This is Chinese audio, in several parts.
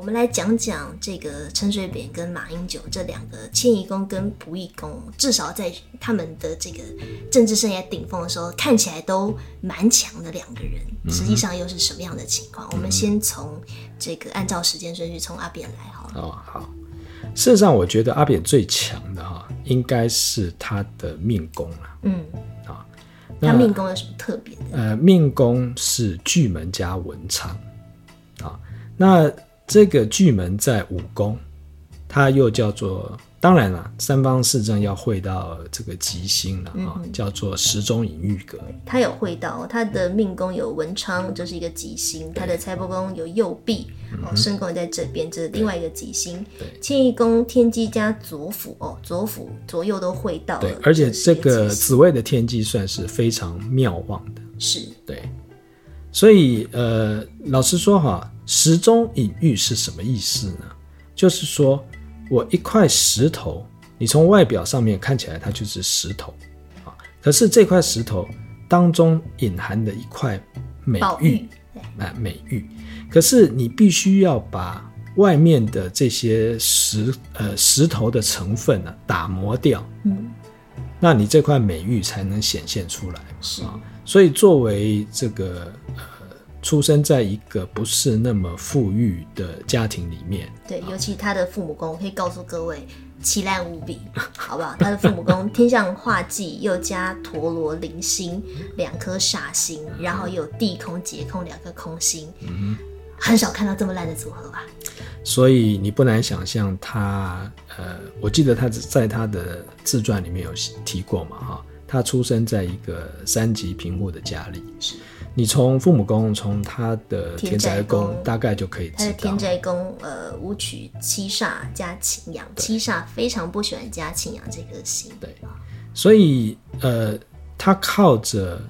我们来讲讲这个陈水扁跟马英九这两个迁移工跟仆役工，至少在他们的这个政治生涯顶峰的时候，看起来都蛮强的两个人，实际上又是什么样的情况？嗯、我们先从这个按照时间顺序，从阿扁来好了。哦，好。事实上，我觉得阿扁最强的哈，应该是他的命宫了。嗯，啊，他命宫有什么特别的？呃，命宫是巨门加文昌啊，那。这个巨门在五宫，它又叫做，当然了，三方四正要会到这个吉星了啊，嗯、叫做时中隐喻格。他有会到，他的命宫有文昌，这是一个吉星；他的财帛宫有右弼，哦，身宫也在这边，这是另外一个吉星。对，迁移宫天机加左辅哦，左辅左右都会到。对，而且这个紫微的天机算是非常妙望的。是，对。所以，呃，老实说哈，时中隐喻是什么意思呢？就是说我一块石头，你从外表上面看起来它就是石头啊，可是这块石头当中隐含的一块美玉，啊，美玉，可是你必须要把外面的这些石呃石头的成分呢、啊、打磨掉，嗯，那你这块美玉才能显现出来，是啊。所以，作为这个呃，出生在一个不是那么富裕的家庭里面，对，尤其他的父母宫，可以告诉各位，奇烂无比，好不好？他的父母宫天象化忌，又加陀罗铃星两颗煞星，然后又有地空、劫空两颗空星，嗯，很少看到这么烂的组合吧？所以你不难想象，他呃，我记得他在他的自传里面有提过嘛，哈。他出生在一个三级贫户的家里，是你从父母宫，从他的田宅宫，大概就可以知道。他的田宅宫，呃，武曲七煞加擎羊，七煞非常不喜欢加擎羊这颗星。对，所以呃，他靠着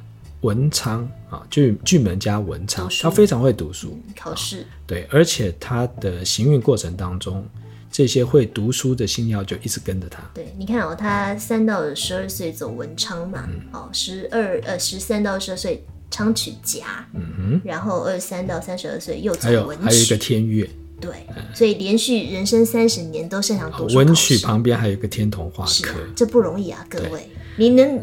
文昌啊，就巨门加文昌，他非常会读书，嗯、考试。对，而且他的行运过程当中。这些会读书的星曜就一直跟着他。对，你看哦，他三到十二岁走文昌嘛，嗯、哦，十二呃十三到十二岁昌曲家，嗯哼，然后二十三到三十二岁又走文曲，还有一个天月，对，嗯、所以连续人生三十年都擅长读书。文曲旁边还有一个天童画科，这不容易啊，各位，你能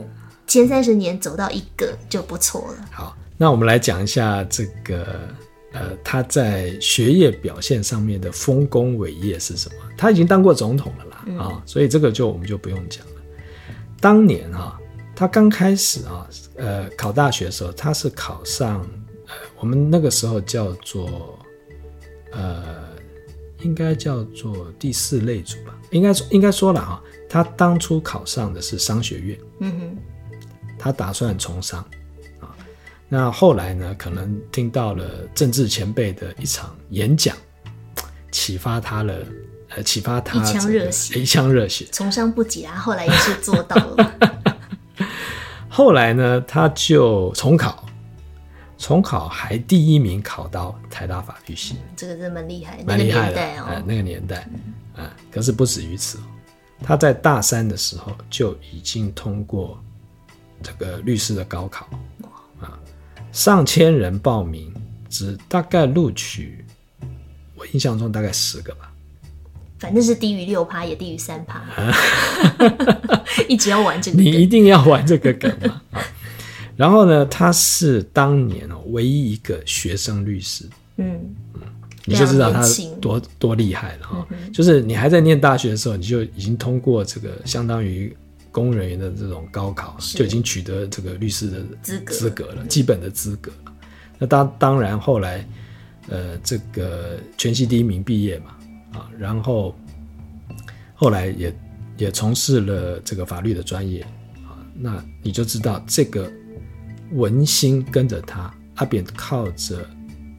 前三十年走到一个就不错了。好，那我们来讲一下这个。呃，他在学业表现上面的丰功伟业是什么？他已经当过总统了啦，啊、嗯哦，所以这个就我们就不用讲了。当年啊、哦，他刚开始啊，呃，考大学的时候，他是考上，呃，我们那个时候叫做，呃，应该叫做第四类组吧，应该应该说了哈，他当初考上的是商学院，嗯哼，他打算从商。那后来呢？可能听到了政治前辈的一场演讲，启发他了，呃，启发他、一腔热血，一腔热血，从商不急啊。后来也是做到了。后来呢，他就重考，重考还第一名考到台大法律系，嗯、这个真蛮厉害，蛮厉害的哦、呃。那个年代，嗯、呃，可是不止于此，他在大三的时候就已经通过这个律师的高考啊。上千人报名，只大概录取，我印象中大概十个吧。反正是低于六趴，也低于三趴。一直要玩这个，你一定要玩这个梗嘛。然后呢，他是当年哦唯一一个学生律师。嗯嗯，你就知道他多多厉害了哈。嗯、就是你还在念大学的时候，你就已经通过这个相当于。公务人员的这种高考就已经取得这个律师的资格资格了，基本的资格。那当当然后来，呃，这个全系第一名毕业嘛，啊，然后后来也也从事了这个法律的专业啊。那你就知道这个文心跟着他，阿扁靠着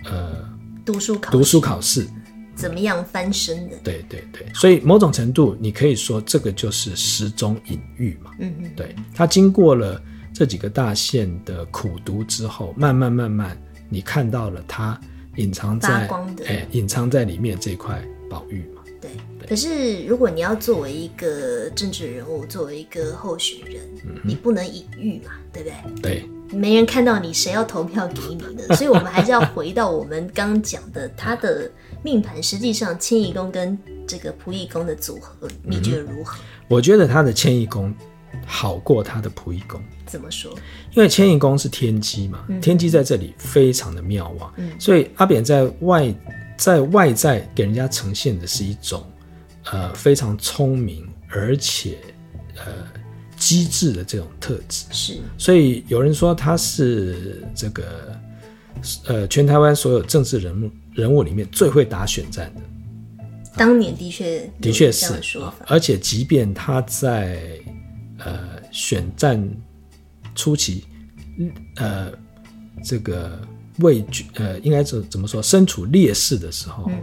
呃读书考读书考试。怎么样翻身的？对对对，所以某种程度，你可以说这个就是时中隐喻嘛。嗯嗯，对，他经过了这几个大县的苦读之后，慢慢慢慢，你看到了他隐藏在哎，隐藏在里面这块宝玉嘛。对，对，可是如果你要作为一个政治人物，作为一个候选人，嗯、你不能隐喻嘛，对不对？对，没人看到你，谁要投票给你呢？所以我们还是要回到我们刚讲的他的命盘。实际上，迁移宫跟这个仆役宫的组合，你觉得如何？我觉得他的迁移宫好过他的仆役宫。怎么说？因为迁移宫是天机嘛，嗯、天机在这里非常的妙望，嗯、所以阿扁在外在外在给人家呈现的是一种呃非常聪明而且呃机智的这种特质。是，所以有人说他是这个呃全台湾所有政治人物人物里面最会打选战的。当年的确的确是，而且即便他在呃选战。初期，呃，这个畏惧，呃，应该怎怎么说？身处劣势的时候，嗯、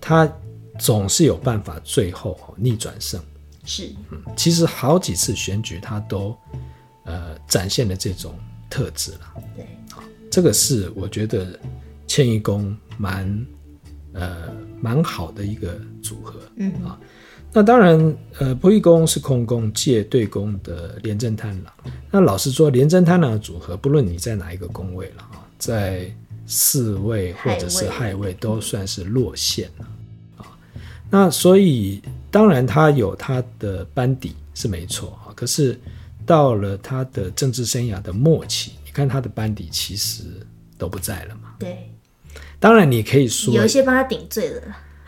他总是有办法最后逆转胜。是，嗯，其实好几次选举他都呃展现了这种特质了。对，好，这个是我觉得迁移宫蛮呃蛮好的一个组合。嗯啊。那当然，呃，仆役宫是空宫借对宫的廉贞贪狼。那老实说，廉贞贪狼的组合，不论你在哪一个宫位了啊，在四位或者是亥位，都算是落陷了啊。那所以，当然他有他的班底是没错啊。可是到了他的政治生涯的末期，你看他的班底其实都不在了嘛。对。当然，你可以说有一些帮他顶罪了。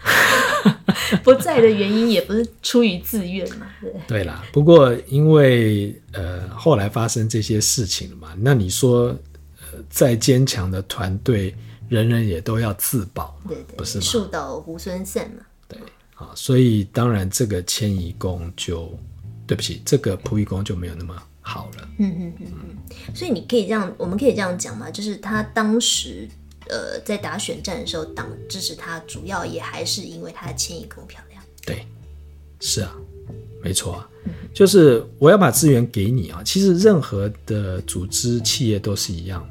不在的原因也不是出于自愿嘛，对对啦。不过因为呃后来发生这些事情了嘛，那你说呃再坚强的团队，人人也都要自保，对对，不是吗？树倒猢狲散嘛，对啊。所以当然这个迁移宫就对不起，这个仆役宫就没有那么好了。嗯嗯嗯嗯。所以你可以这样，我们可以这样讲嘛，就是他当时。呃，在打选战的时候，党支持他，主要也还是因为他的迁移宫漂亮。对，是啊，没错啊，嗯、就是我要把资源给你啊。其实任何的组织企业都是一样。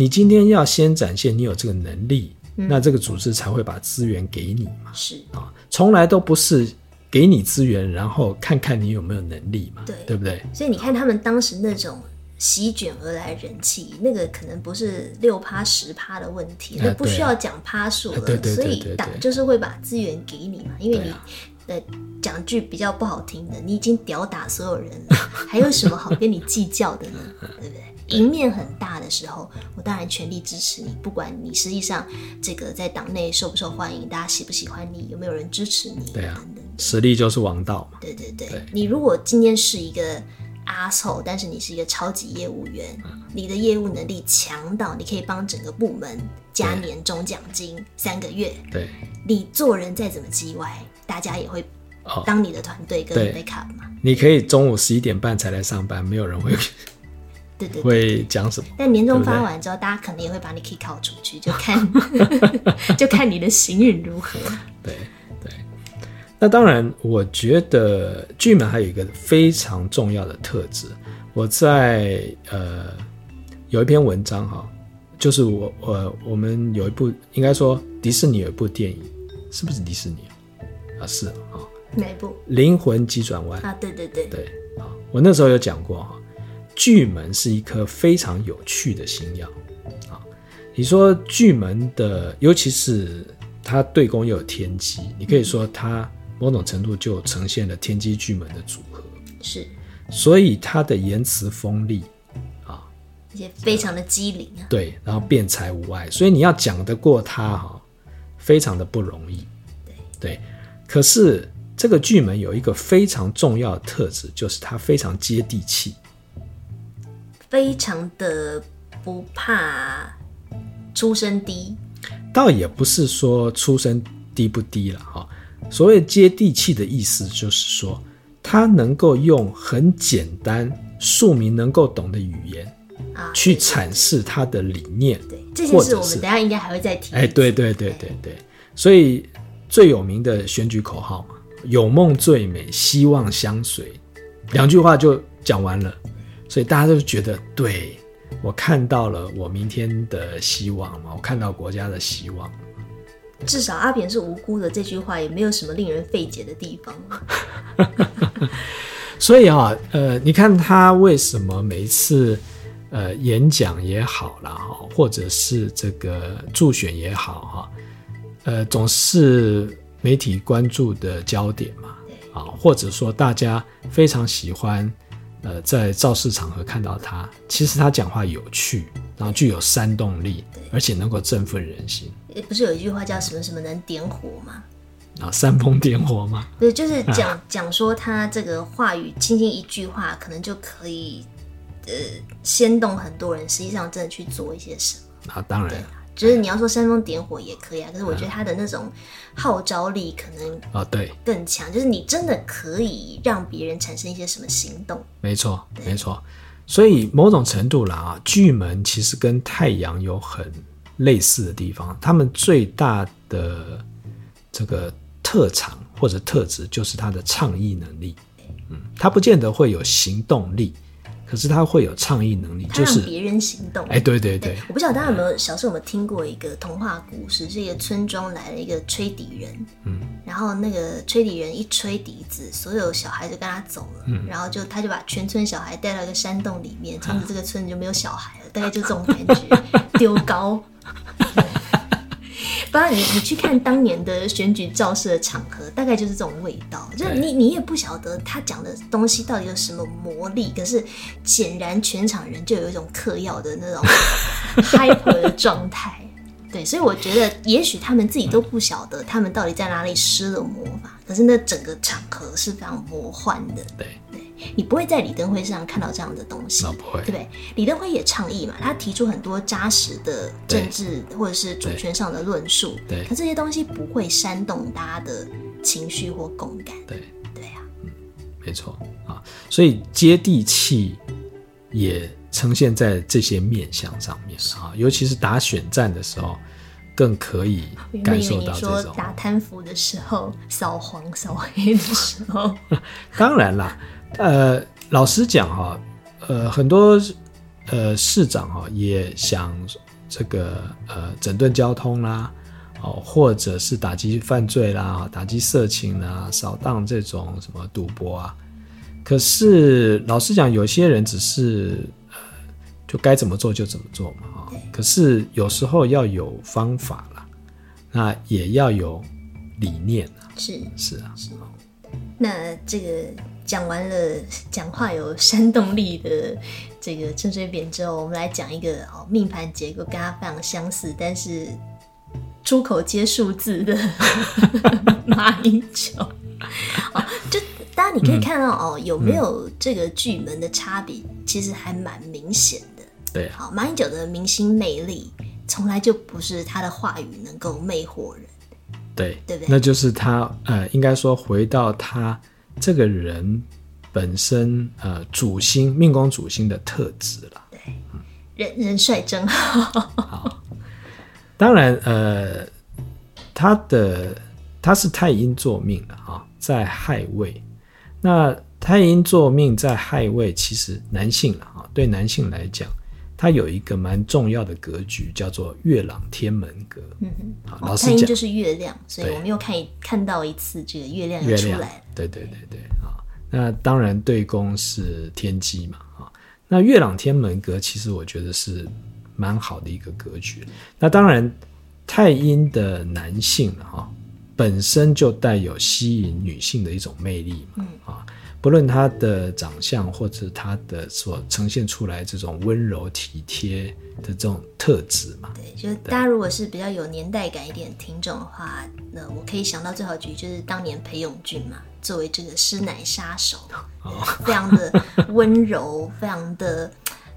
你今天要先展现你有这个能力，嗯、那这个组织才会把资源给你嘛。是啊，从来都不是给你资源，然后看看你有没有能力嘛，对，对不对？所以你看他们当时那种。席卷而来人气，那个可能不是六趴十趴的问题，那、啊、不需要讲趴数了。啊、所以党就是会把资源给你嘛，因为你，呃，讲句比较不好听的，你已经屌打所有人了，还有什么好跟你计较的呢？对不对？赢面很大的时候，我当然全力支持你，不管你实际上这个在党内受不受欢迎，大家喜不喜欢你，有没有人支持你，对啊，实力就是王道嘛。对对对，对你如果今天是一个。阿丑，但是你是一个超级业务员，嗯、你的业务能力强到你可以帮整个部门加年终奖金三个月。对，你做人再怎么叽歪，大家也会当你的团队跟 backup 嘛。你可以中午十一点半才来上班，没有人会对，对对会讲什么。但年终发完之后，对对大家可能也会把你 kick out 出去，就看 就看你的行运如何。对对。那当然，我觉得巨门还有一个非常重要的特质。我在呃有一篇文章哈，就是我我我们有一部应该说迪士尼有一部电影，是不是迪士尼啊？是啊。哪一部？灵魂急转弯啊！对对对对啊！我那时候有讲过哈，巨门是一颗非常有趣的星曜啊。你说巨门的，尤其是它对宫又有天机，你可以说它。某种程度就呈现了天机巨门的组合，是，所以它的言辞锋利啊，也非常的机灵啊，对，然后辩才无碍，所以你要讲得过他哈，非常的不容易，对对。可是这个巨门有一个非常重要的特质，就是它非常接地气，非常的不怕出身低，倒也不是说出身低不低了哈。所谓接地气的意思，就是说他能够用很简单、庶民能够懂的语言啊，去阐释他的理念。对，这件事我们等下应该还会再提。哎，对对对对对。所以最有名的选举口号嘛，“有梦最美，希望相随”，两句话就讲完了。所以大家都觉得，对，我看到了我明天的希望嘛，我看到国家的希望。至少阿扁是无辜的，这句话也没有什么令人费解的地方。所以啊，呃，你看他为什么每一次呃演讲也好啦，哈，或者是这个助选也好哈，呃，总是媒体关注的焦点嘛，啊，或者说大家非常喜欢。呃，在造势场合看到他，其实他讲话有趣，然后具有煽动力，而且能够振奋人心。不是有一句话叫什么什么能点火吗？啊，煽风点火吗？对，就是讲 讲说他这个话语，轻轻一句话，可能就可以呃牵动很多人，实际上真的去做一些什么。啊，当然。就是你要说煽风点火也可以啊，可是我觉得他的那种号召力可能啊，对，更强。就是你真的可以让别人产生一些什么行动。没错，没错。所以某种程度啦啊，巨门其实跟太阳有很类似的地方。他们最大的这个特长或者特质就是他的倡议能力。嗯，他不见得会有行动力。可是他会有倡议能力，就是别人行动。哎，对对对，我不知道大家有没有小时候有没有听过一个童话故事，是一个村庄来了一个吹笛人，嗯，然后那个吹笛人一吹笛子，所有小孩就跟他走了，嗯，然后就他就把全村小孩带到一个山洞里面，从此这个村子就没有小孩了，大概就这种感觉，丢高。不然你你去看当年的选举造势的场合，大概就是这种味道。就是你你也不晓得他讲的东西到底有什么魔力，可是显然全场人就有一种嗑药的那种 hyper 的状态。对，所以我觉得也许他们自己都不晓得他们到底在哪里施了魔法，可是那整个场合是非常魔幻的。对。你不会在李登辉身上看到这样的东西，不会，对不对？李登辉也倡议嘛，他提出很多扎实的政治或者是主权上的论述，对，可这些东西不会煽动大家的情绪或共感，对，对啊，嗯，没错啊，所以接地气也呈现在这些面相上面啊，尤其是打选战的时候，更可以感受到这种。说打贪腐的时候，扫黄扫黑的时候，当然啦。呃，老实讲哈，呃，很多呃市长哈也想这个呃整顿交通啦，哦，或者是打击犯罪啦，打击色情啦，扫荡这种什么赌博啊。可是老实讲，有些人只是呃就该怎么做就怎么做嘛啊。可是有时候要有方法啦，那也要有理念啊。是是啊，是啊。那这个。讲完了讲话有煽动力的这个陈水扁之后，我们来讲一个哦命盘结构跟他非常相似，但是出口接数字的 马英九。哦，就大家你可以看到哦，有没有这个巨门的差别，其实还蛮明显的。对，好，马英九的明星魅力从来就不是他的话语能够魅惑人。对，对不对？那就是他呃，应该说回到他。这个人本身呃主星命宫主星的特质了，对，人人帅真好。好，当然呃，他的他是太阴坐命了啊，在亥位。那太阴坐命在亥位，其实男性了啊，对男性来讲。它有一个蛮重要的格局，叫做月朗天门格。嗯哼，好，老师讲就是月亮，所以我们又看看到一次这个月亮又出来了。对对对对，啊，那当然对宫是天机嘛，啊，那月朗天门格其实我觉得是蛮好的一个格局。那当然太阴的男性哈，本身就带有吸引女性的一种魅力嘛，啊。不论他的长相，或者他的所呈现出来这种温柔体贴的这种特质嘛，对，就是大家如果是比较有年代感一点的听众的话，那我可以想到最好局就是当年裴勇俊嘛，作为这个师奶杀手，哦、非常的温柔，非常的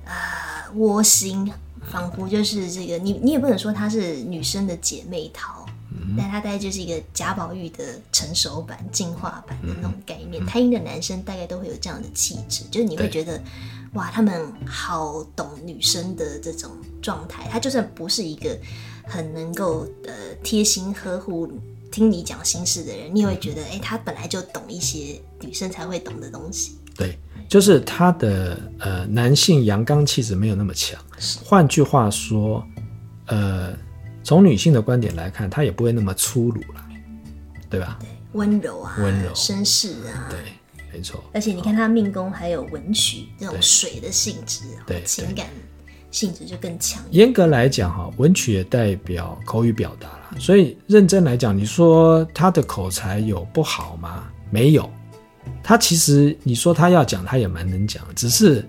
啊窝心，仿佛就是这个你你也不能说她是女生的姐妹淘。但他大概就是一个贾宝玉的成熟版、进化版的那种概念。太阴的男生大概都会有这样的气质，就是你会觉得，哇，他们好懂女生的这种状态。他就算不是一个很能够呃贴心呵护、听你讲心事的人，你也会觉得，哎，他本来就懂一些女生才会懂的东西。对，就是他的呃男性阳刚气质没有那么强。换句话说，呃。从女性的观点来看，她也不会那么粗鲁了，对吧？对，温柔啊，温柔、绅士啊，对，没错。而且你看他命宫还有文曲这种水的性质，对情感性质就更强。严格来讲哈，文曲也代表口语表达啦，所以认真来讲，你说他的口才有不好吗？没有，他其实你说他要讲，他也蛮能讲，只是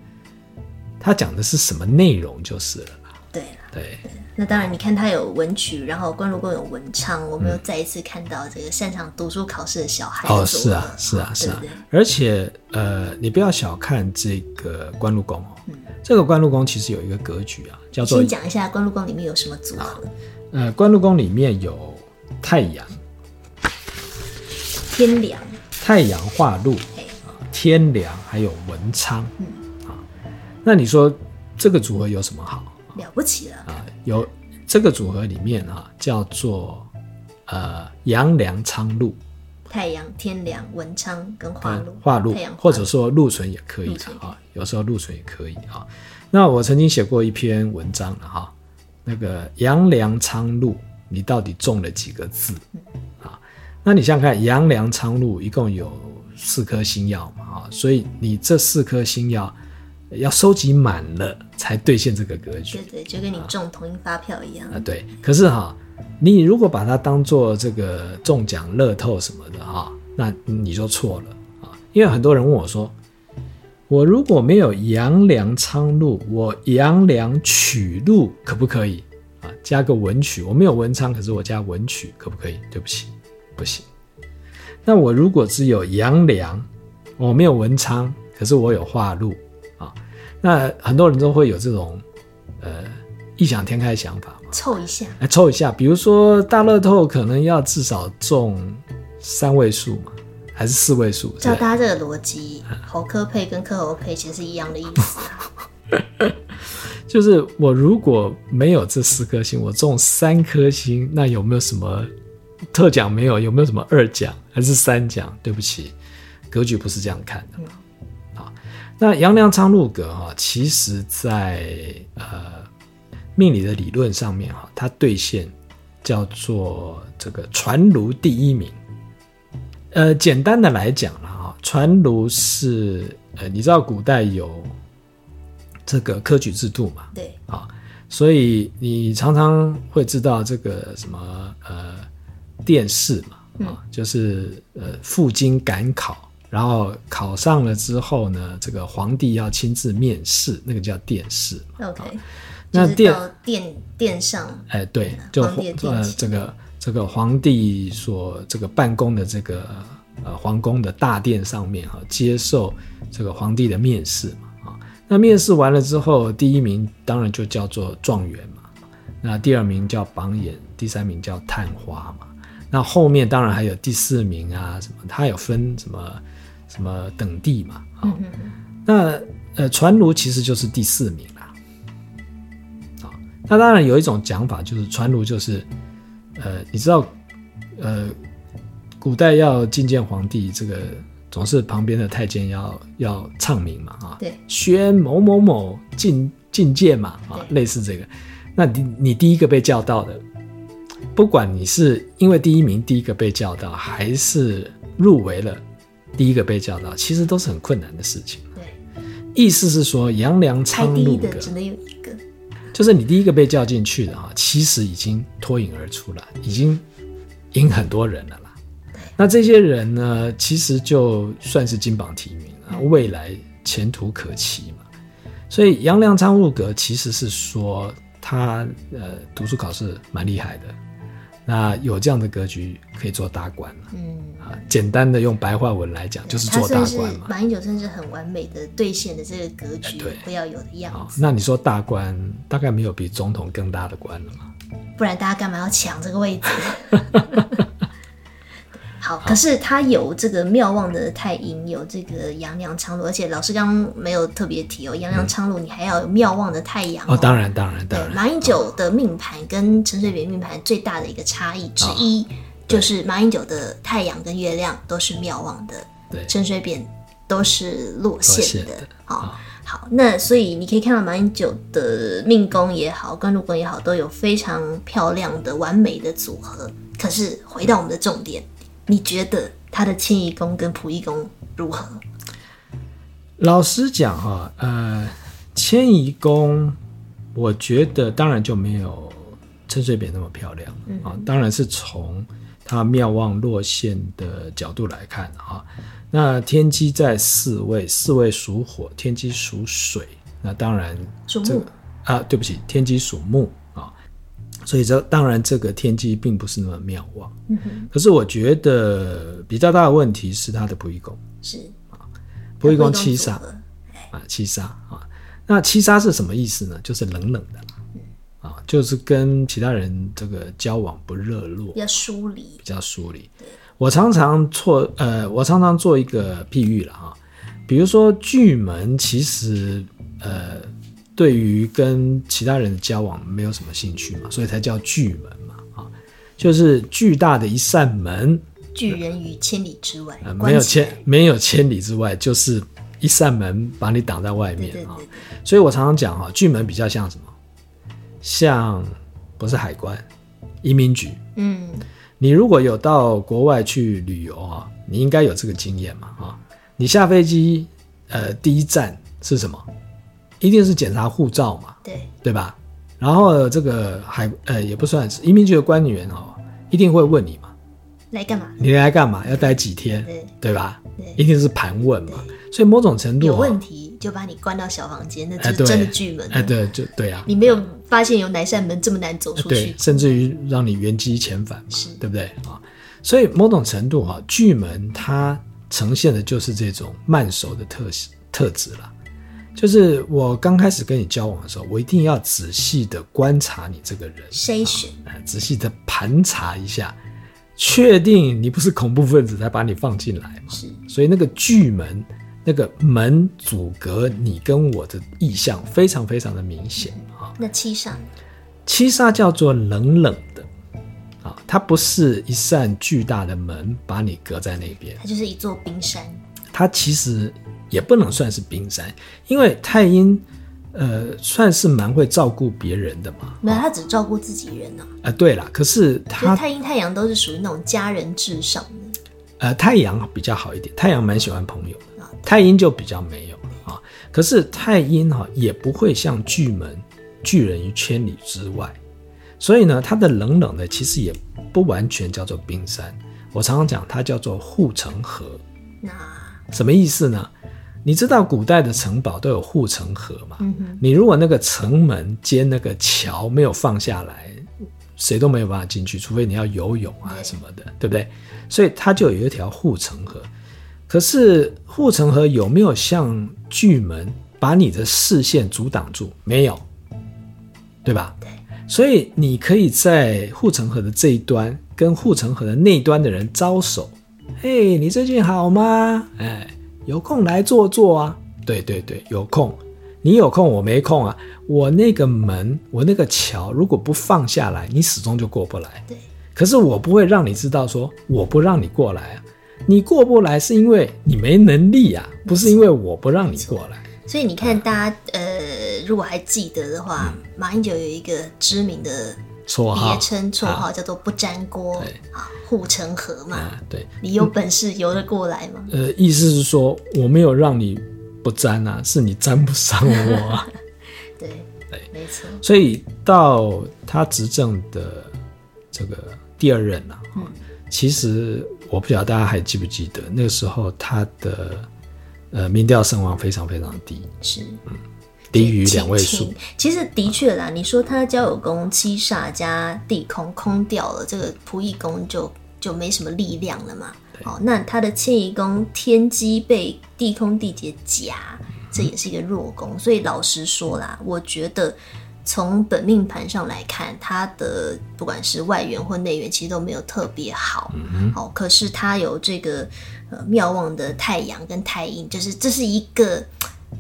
他讲的是什么内容就是了。对了，对。那当然，你看他有文曲，然后关禄宫有文昌，我们又再一次看到这个擅长读书考试的小孩。哦，是啊，是啊，是啊。而且，呃，你不要小看这个关禄宫哦，嗯、这个关禄宫其实有一个格局啊，叫做。先讲一下关禄宫里面有什么组合。呃，关禄宫里面有太阳、天梁、太阳化禄啊，天梁还有文昌。嗯啊，那你说这个组合有什么好？了不起了啊！有这个组合里面啊，叫做呃阳梁昌禄，太阳天梁文昌跟化禄，化禄或者说禄存也可以啊，有时候禄存也可以啊。那我曾经写过一篇文章了哈，那个阳梁昌禄，你到底中了几个字啊？那你想想看，阳梁昌禄一共有四颗星耀嘛啊，所以你这四颗星曜。要收集满了才兑现这个格局，对对，就跟你中统一发票一样啊。对，可是哈，你如果把它当做这个中奖乐透什么的哈，那你就错了啊。因为很多人问我说，我如果没有阳梁昌禄，我阳梁曲禄可不可以啊？加个文曲，我没有文昌，可是我加文曲可不可以？对不起，不行。那我如果只有阳梁，我没有文昌，可是我有化禄。那很多人都会有这种，呃，异想天开的想法嘛，凑一下，来凑一下。比如说大乐透可能要至少中三位数嘛，还是四位数？照大家这个逻辑，猴科配跟科猴配其实是一样的意思啊。就是我如果没有这四颗星，我中三颗星，那有没有什么特奖？没有，有没有什么二奖还是三奖？对不起，格局不是这样看的。嗯那杨良昌入格哈，其实在呃命理的理论上面哈，它兑现叫做这个传庐第一名。呃，简单的来讲了哈，传庐是呃，你知道古代有这个科举制度嘛？对啊，所以你常常会知道这个什么呃殿试嘛，啊，嗯、就是呃赴京赶考。然后考上了之后呢，这个皇帝要亲自面试，那个叫殿试。OK，那殿殿殿上，哎，对，就呃这个这个皇帝所这个办公的这个呃皇宫的大殿上面哈，接受这个皇帝的面试嘛啊。那面试完了之后，第一名当然就叫做状元嘛，那第二名叫榜眼，第三名叫探花嘛。那后面当然还有第四名啊什么，他有分什么。什么等地嘛？啊、那呃，传儒其实就是第四名啦。啊、哦，那当然有一种讲法，就是传儒就是，呃，你知道，呃，古代要觐见皇帝，这个总是旁边的太监要要唱名嘛，啊，对，宣某某某进进见嘛，啊，对类似这个。那你你第一个被叫到的，不管你是因为第一名第一个被叫到，还是入围了。第一个被叫到，其实都是很困难的事情。对，意思是说，杨良昌入阁只能有一个，就是你第一个被叫进去的哈，其实已经脱颖而出了，已经赢很多人了啦。对那这些人呢，其实就算是金榜题名啊，未来前途可期嘛。所以杨良昌入阁其实是说他呃读书考试蛮厉害的。那有这样的格局，可以做大官了。嗯啊，简单的用白话文来讲，就是做大官嘛。马英九算是很完美的兑现的这个格局，对，会要有的样子。那你说大官，大概没有比总统更大的官了吗？不然大家干嘛要抢这个位置？好，可是他有这个妙望的太阴，有这个阳梁昌禄，而且老师刚刚没有特别提哦，阳梁昌禄你还要有妙望的太阳哦，哦。当然，当然，当然。对，马英九的命盘跟陈水扁命盘最大的一个差异之一，哦、就是马英九的太阳跟月亮都是妙望的，对，陈水扁都是落陷的。好、哦，好，那所以你可以看到马英九的命宫也好，官禄宫也好，都有非常漂亮的完美的组合。可是回到我们的重点。你觉得他的迁移宫跟仆役宫如何？老实讲哈，呃，迁移宫，我觉得当然就没有陈水扁那么漂亮、嗯、啊。当然是从他妙望落陷的角度来看啊。那天机在四位，四位属火，天机属水，那当然属木啊。对不起，天机属木啊，所以这当然这个天机并不是那么妙望。嗯哼。可是我觉得比较大的问题是它的仆役宫是。仆役宫七杀啊，七杀啊，那七杀是什么意思呢？就是冷冷的，嗯、啊，就是跟其他人这个交往不热络，比较疏离，比较疏离。我常常错，呃，我常常做一个譬喻了哈，比如说巨门，其实呃，对于跟其他人的交往没有什么兴趣嘛，所以才叫巨门嘛，啊，就是巨大的一扇门。拒人于千里之外，呃、没有千没有千里之外，就是一扇门把你挡在外面啊。所以我常常讲哈，巨门比较像什么？像不是海关，移民局。嗯，你如果有到国外去旅游啊，你应该有这个经验嘛啊。你下飞机，呃，第一站是什么？一定是检查护照嘛，对对吧？然后这个海呃也不算是移民局的官员哦，一定会问你嘛。来干嘛？你来干嘛？要待几天？对，对吧？对，一定是盘问嘛。所以某种程度有问题就把你关到小房间，那就是真的巨门。哎，对，就对啊。你没有发现有哪扇门这么难走出去？对，甚至于让你原机遣返嘛，是对不对啊？所以某种程度哈，巨门它呈现的就是这种慢熟的特特质了。就是我刚开始跟你交往的时候，我一定要仔细的观察你这个人，筛选，仔细的盘查一下。确定你不是恐怖分子才把你放进来嘛？是，所以那个巨门，那个门阻隔你跟我的意向非常非常的明显啊。那七煞，七煞叫做冷冷的啊，它不是一扇巨大的门把你隔在那边，它就是一座冰山。它其实也不能算是冰山，因为太阴。呃，算是蛮会照顾别人的嘛。没有，他只照顾自己人呢、啊。啊、呃，对了，可是他太阴太阳都是属于那种家人至上的。呃，太阳比较好一点，太阳蛮喜欢朋友的，啊、太阴就比较没有啊。可是太阴哈、啊、也不会像巨门拒人于千里之外，所以呢，它的冷冷的其实也不完全叫做冰山。我常常讲它叫做护城河。那什么意思呢？你知道古代的城堡都有护城河嘛？嗯、你如果那个城门兼那个桥没有放下来，谁都没有办法进去，除非你要游泳啊什么的，对，对不对？所以它就有一条护城河。可是护城河有没有像巨门把你的视线阻挡住？没有，对吧？对。所以你可以在护城河的这一端跟护城河的那一端的人招手，嘿，你最近好吗？哎。有空来坐坐啊！对对对，有空，你有空我没空啊。我那个门，我那个桥，如果不放下来，你始终就过不来。对，可是我不会让你知道说我不让你过来啊。你过不来是因为你没能力啊，不是因为我不让你过来。所以你看，大家呃，如果还记得的话，嗯、马英九有一个知名的。别称绰号叫做不粘锅啊，护城河嘛。对，你有本事游得过来吗？呃，意思是说我没有让你不粘啊，是你粘不上我啊。对对，没错。所以到他执政的这个第二任啊，嗯，其实我不晓得大家还记不记得那个时候他的呃民调声望非常非常低，是嗯。低于两位数，其实的确啦。你说他交友宫七煞加地空空掉了，这个仆役宫就就没什么力量了嘛。好那他的迁移宫天机被地空地劫夹，这也是一个弱宫。嗯、所以老实说啦，我觉得从本命盘上来看，他的不管是外缘或内缘，其实都没有特别好。好、嗯哦，可是他有这个呃妙望的太阳跟太阴，就是这是一个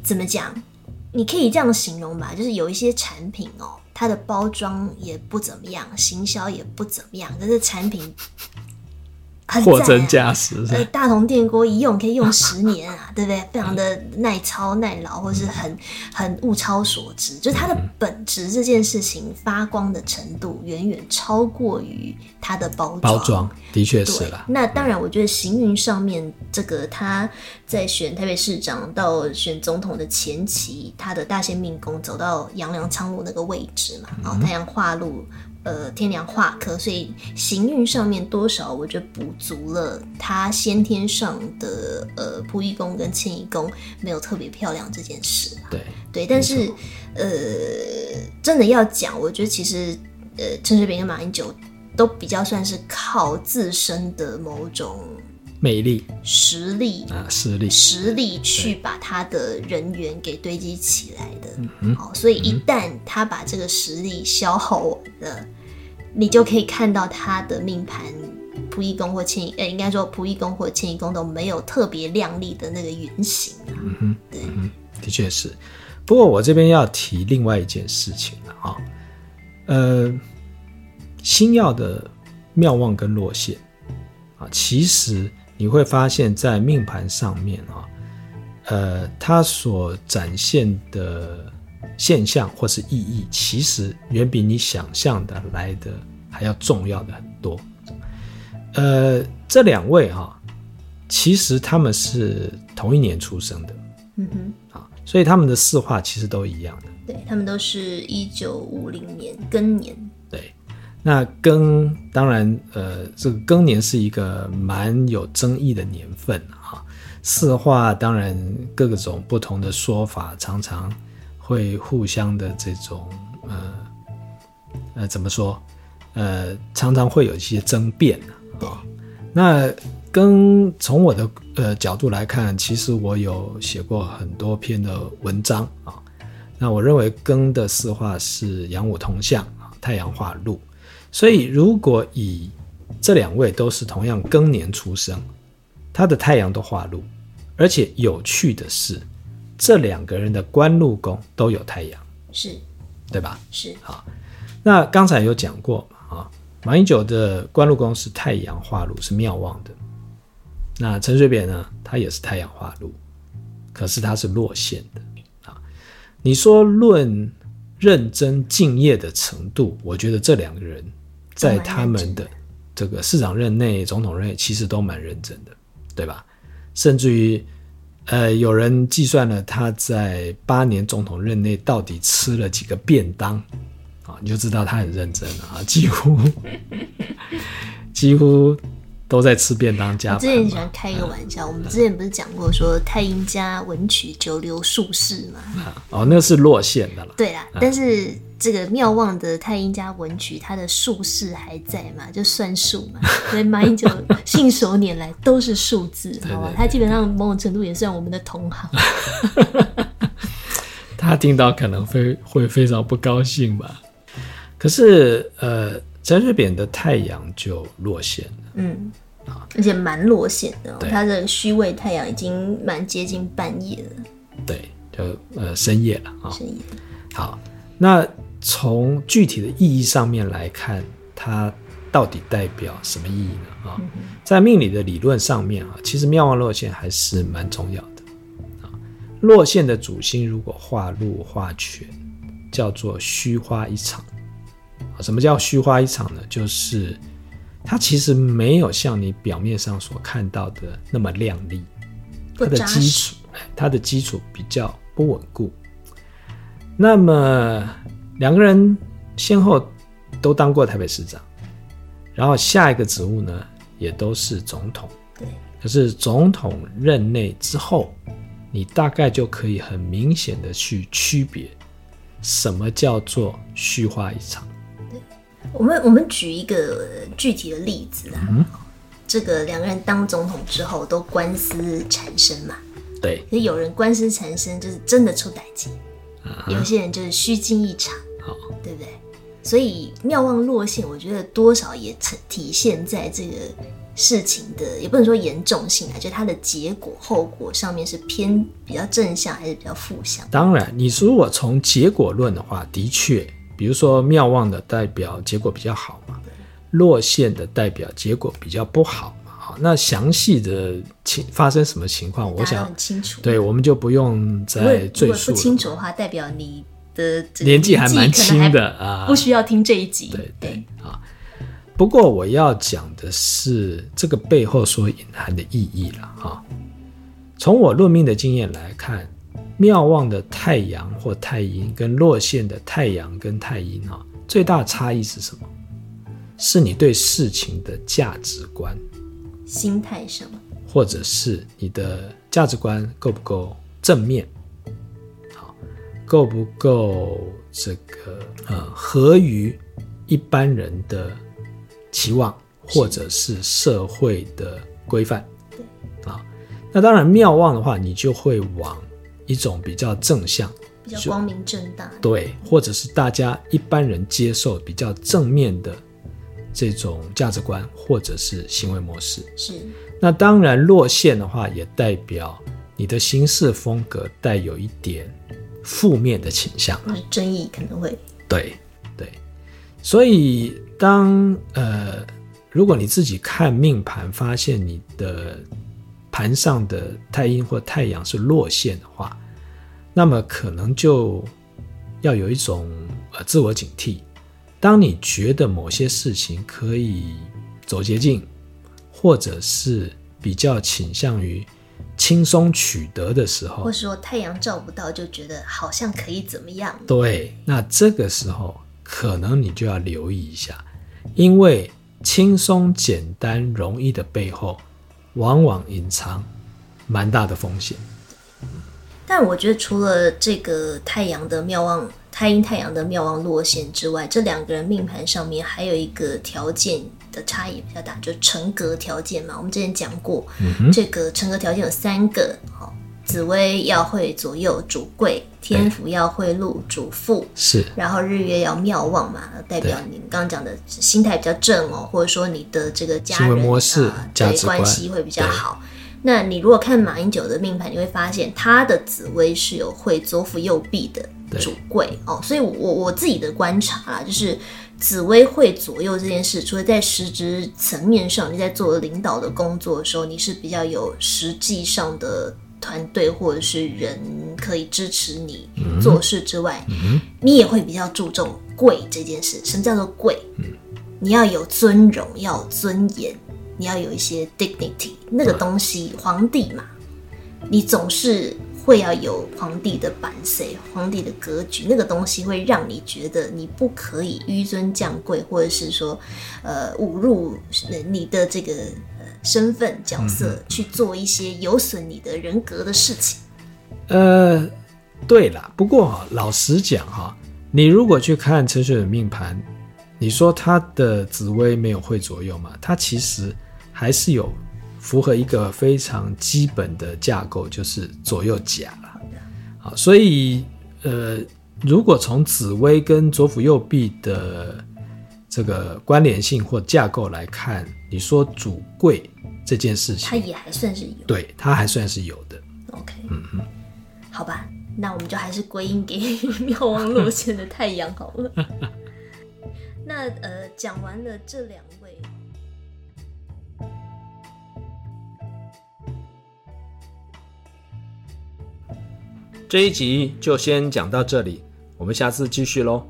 怎么讲？你可以这样形容吧，就是有一些产品哦，它的包装也不怎么样，行销也不怎么样，但是产品货真价实。呃，大同电锅一用可以用十年啊，对不对？非常的耐操耐劳，或是很很物超所值。就是它的本质这件事情，发光的程度远远超过于它的包装。包装的确是啦。那当然，我觉得行云上面，这个他在选台北市长到选总统的前期，他的大限命宫走到阳良昌路那个位置嘛，然后太阳化禄。呃，天梁化科，所以行运上面多少，我觉得补足了他先天上的呃仆役宫跟迁移宫没有特别漂亮这件事。对对，但是呃，真的要讲，我觉得其实呃，陈水扁跟马英九都比较算是靠自身的某种。魅力、实力啊，实力、实力去把他的人员给堆积起来的。好，所以一旦他把这个实力消耗完了，嗯、你就可以看到他的命盘仆役宫或迁移，呃，应该说仆役宫或迁移宫都没有特别亮丽的那个原型啊。嗯哼，对，嗯、的确是。不过我这边要提另外一件事情了啊，呃，星曜的妙望跟落线啊，其实。你会发现在命盘上面啊，呃，它所展现的现象或是意义，其实远比你想象的来的还要重要的很多。呃，这两位哈，其实他们是同一年出生的，嗯哼，啊，所以他们的四化其实都一样的，对，他们都是一九五零年庚年，对。那庚当然，呃，这个庚年是一个蛮有争议的年份啊。四化当然各个种不同的说法，常常会互相的这种，呃，呃，怎么说？呃，常常会有一些争辩啊。那庚从我的呃角度来看，其实我有写过很多篇的文章啊。那我认为庚的四化是阳武同相啊，太阳化禄。所以，如果以这两位都是同样庚年出生，他的太阳都化禄，而且有趣的是，这两个人的官禄宫都有太阳，是，对吧？是。好，那刚才有讲过啊，马英九的官禄宫是太阳化禄，是妙望的。那陈水扁呢，他也是太阳化禄，可是他是落陷的啊。你说论认真敬业的程度，我觉得这两个人。在他们的这个市长任内、总统任内，其实都蛮认真的，对吧？甚至于，呃，有人计算了他在八年总统任内到底吃了几个便当，啊，你就知道他很认真了啊，几乎几乎。都在吃便当加班。之前喜欢开一个玩笑，嗯、我们之前不是讲过说太阴家文曲九流术士嘛？哦，那是落线的了。对啦，嗯、但是这个妙望的太阴家文曲，它的术士还在嘛？就算数嘛。所以马英九信手拈来都是数字，好吧？他基本上某种程度也算我们的同行。他听到可能会会非常不高兴吧？可是呃，陈水扁的太阳就落陷了。嗯。而且蛮落陷的，哦，他的虚位太阳已经蛮接近半夜了。对，就呃深夜了啊。深夜。好，那从具体的意义上面来看，它到底代表什么意义呢？啊，在命理的理论上面啊，其实妙望落线还是蛮重要的啊。落线的主星如果化禄化权，叫做虚花一场。什么叫虚花一场呢？就是。它其实没有像你表面上所看到的那么亮丽，它的基础，它的基础比较不稳固。那么两个人先后都当过台北市长，然后下一个职务呢也都是总统。对。可是总统任内之后，你大概就可以很明显的去区别，什么叫做虚化一场。我们我们举一个具体的例子啊，嗯、这个两个人当总统之后都官司缠身嘛，对，所以有人官司缠身就是真的出代志，啊、有些人就是虚惊一场，好，对不对？所以妙望落陷，我觉得多少也体现在这个事情的，也不能说严重性啊，就它的结果后果上面是偏比较正向还是比较负向？当然，你如果从结果论的话，的确。比如说妙望的代表结果比较好嘛，落陷的代表结果比较不好好，那详细的情发生什么情况，我想很清楚。对，我们就不用再赘述。不清楚的话，代表你的年纪还蛮轻的啊，不需要听这一集。对对啊。不过我要讲的是这个背后所隐含的意义了哈。从我论命的经验来看，妙望的太阳或太阴跟落陷的太阳跟太阴啊，最大的差异是什么？是你对事情的价值观。心态上，或者是你的价值观够不够正面？好，够不够这个呃合于一般人的期望，或者是社会的规范？对啊，那当然妙望的话，你就会往一种比较正向、比较光明正大，对，或者是大家一般人接受比较正面的。这种价值观或者是行为模式。是，那当然落线的话，也代表你的行事风格带有一点负面的倾向，是争议可能会。对对，所以当呃，如果你自己看命盘，发现你的盘上的太阴或太阳是落线的话，那么可能就要有一种呃自我警惕。当你觉得某些事情可以走捷径，或者是比较倾向于轻松取得的时候，或者说太阳照不到就觉得好像可以怎么样？对，那这个时候可能你就要留意一下，因为轻松、简单、容易的背后，往往隐藏蛮大的风险。但我觉得除了这个太阳的庙旺。太阴太阳的庙旺落陷之外，这两个人命盘上面还有一个条件的差异比较大，就是成格条件嘛。我们之前讲过，嗯、这个成格条件有三个：哦，紫薇要会左右主贵，天府要会禄主富，是。然后日月要妙望嘛，代表你刚刚讲的心态比较正哦，或者说你的这个家人模式啊，对关系会比较好。那你如果看马英九的命盘，你会发现他的紫薇是有会左辅右弼的。主贵哦，所以我我自己的观察啦，就是紫薇会左右这件事，除了在实质层面上，你在做领导的工作的时候，你是比较有实际上的团队或者是人可以支持你做事之外，嗯、你也会比较注重贵这件事。什么叫做贵？嗯、你要有尊荣，要有尊严，你要有一些 dignity，那个东西，嗯、皇帝嘛，你总是。会要有皇帝的版税，皇帝的格局，那个东西会让你觉得你不可以紆尊降贵，或者是说，呃，侮辱你的这个身份角色，去做一些有损你的人格的事情。呃，对了，不过，老实讲哈，你如果去看陈水的命盘，你说他的紫微没有会左右嘛？他其实还是有。符合一个非常基本的架构，就是左右甲了。好，所以呃，如果从紫薇跟左辅右弼的这个关联性或架构来看，你说主贵这件事情，它也还算是有，对，它还算是有的。OK，嗯哼，好吧，那我们就还是归因给 妙望落陷的太阳好了。那呃，讲完了这两位。这一集就先讲到这里，我们下次继续喽。